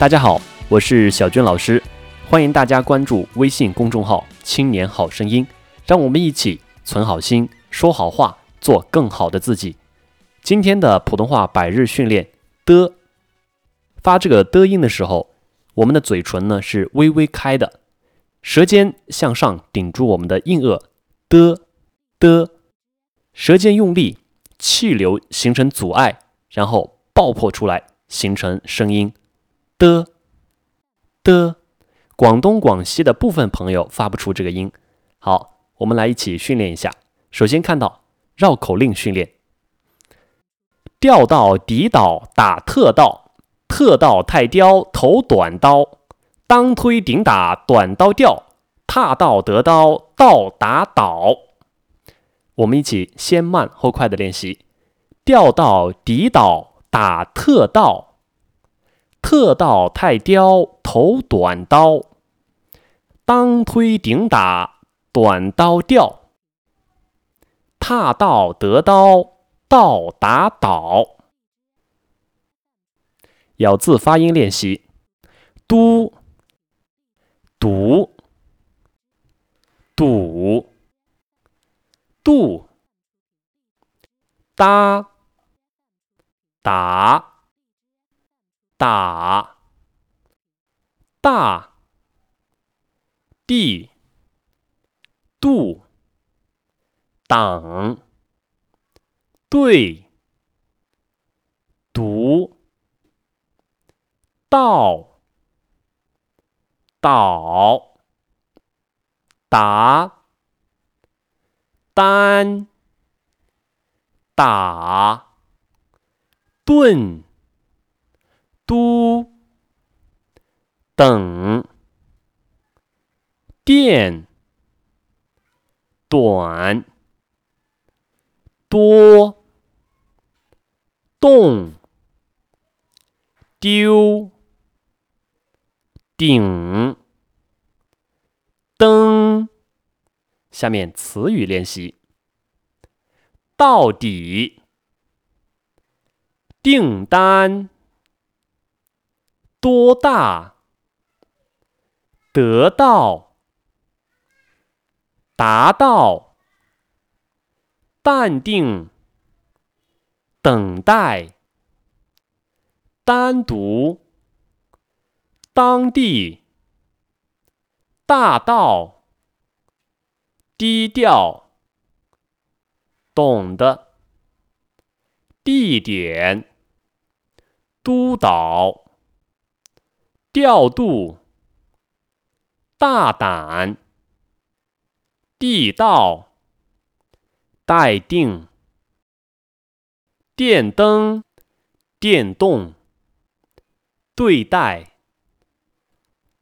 大家好，我是小娟老师，欢迎大家关注微信公众号“青年好声音”，让我们一起存好心，说好话，做更好的自己。今天的普通话百日训练的，发这个的音的时候，我们的嘴唇呢是微微开的，舌尖向上顶住我们的硬腭的的，舌尖用力，气流形成阻碍，然后爆破出来，形成声音。的的，广东、广西的部分朋友发不出这个音。好，我们来一起训练一下。首先看到绕口令训练：调到底倒打特盗，特盗太刁头短刀，当推顶打短刀掉，踏到得刀倒打倒。我们一起先慢后快的练习：调到底倒打特盗。特倒太刁头短刀，当推顶打短刀掉，踏到得刀倒打倒。咬字发音练习：嘟、堵、堵、度、搭、打。打大地度挡对读道倒打单打顿。都等电短多动丢顶灯。下面词语练习：到底订单。多大？得到？达到？淡定？等待？单独？当地？大道？低调？懂得？地点？督导？调度，大胆，地道，待定，电灯，电动，对待，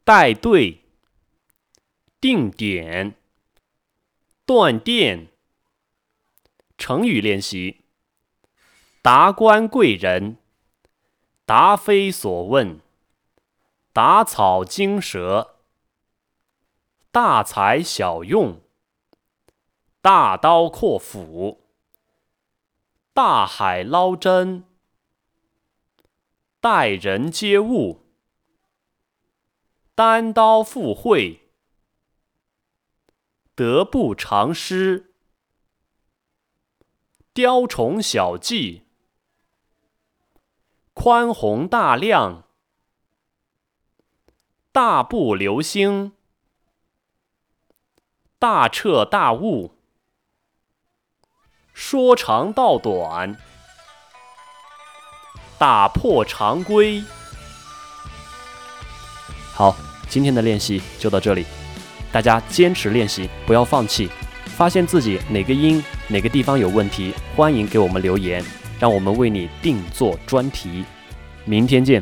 带队，定点，断电。成语练习：达官贵人，答非所问。打草惊蛇，大材小用，大刀阔斧，大海捞针，待人接物，单刀赴会，得不偿失，雕虫小技，宽宏大量。大步流星，大彻大悟，说长道短，打破常规。好，今天的练习就到这里，大家坚持练习，不要放弃。发现自己哪个音、哪个地方有问题，欢迎给我们留言，让我们为你定做专题。明天见。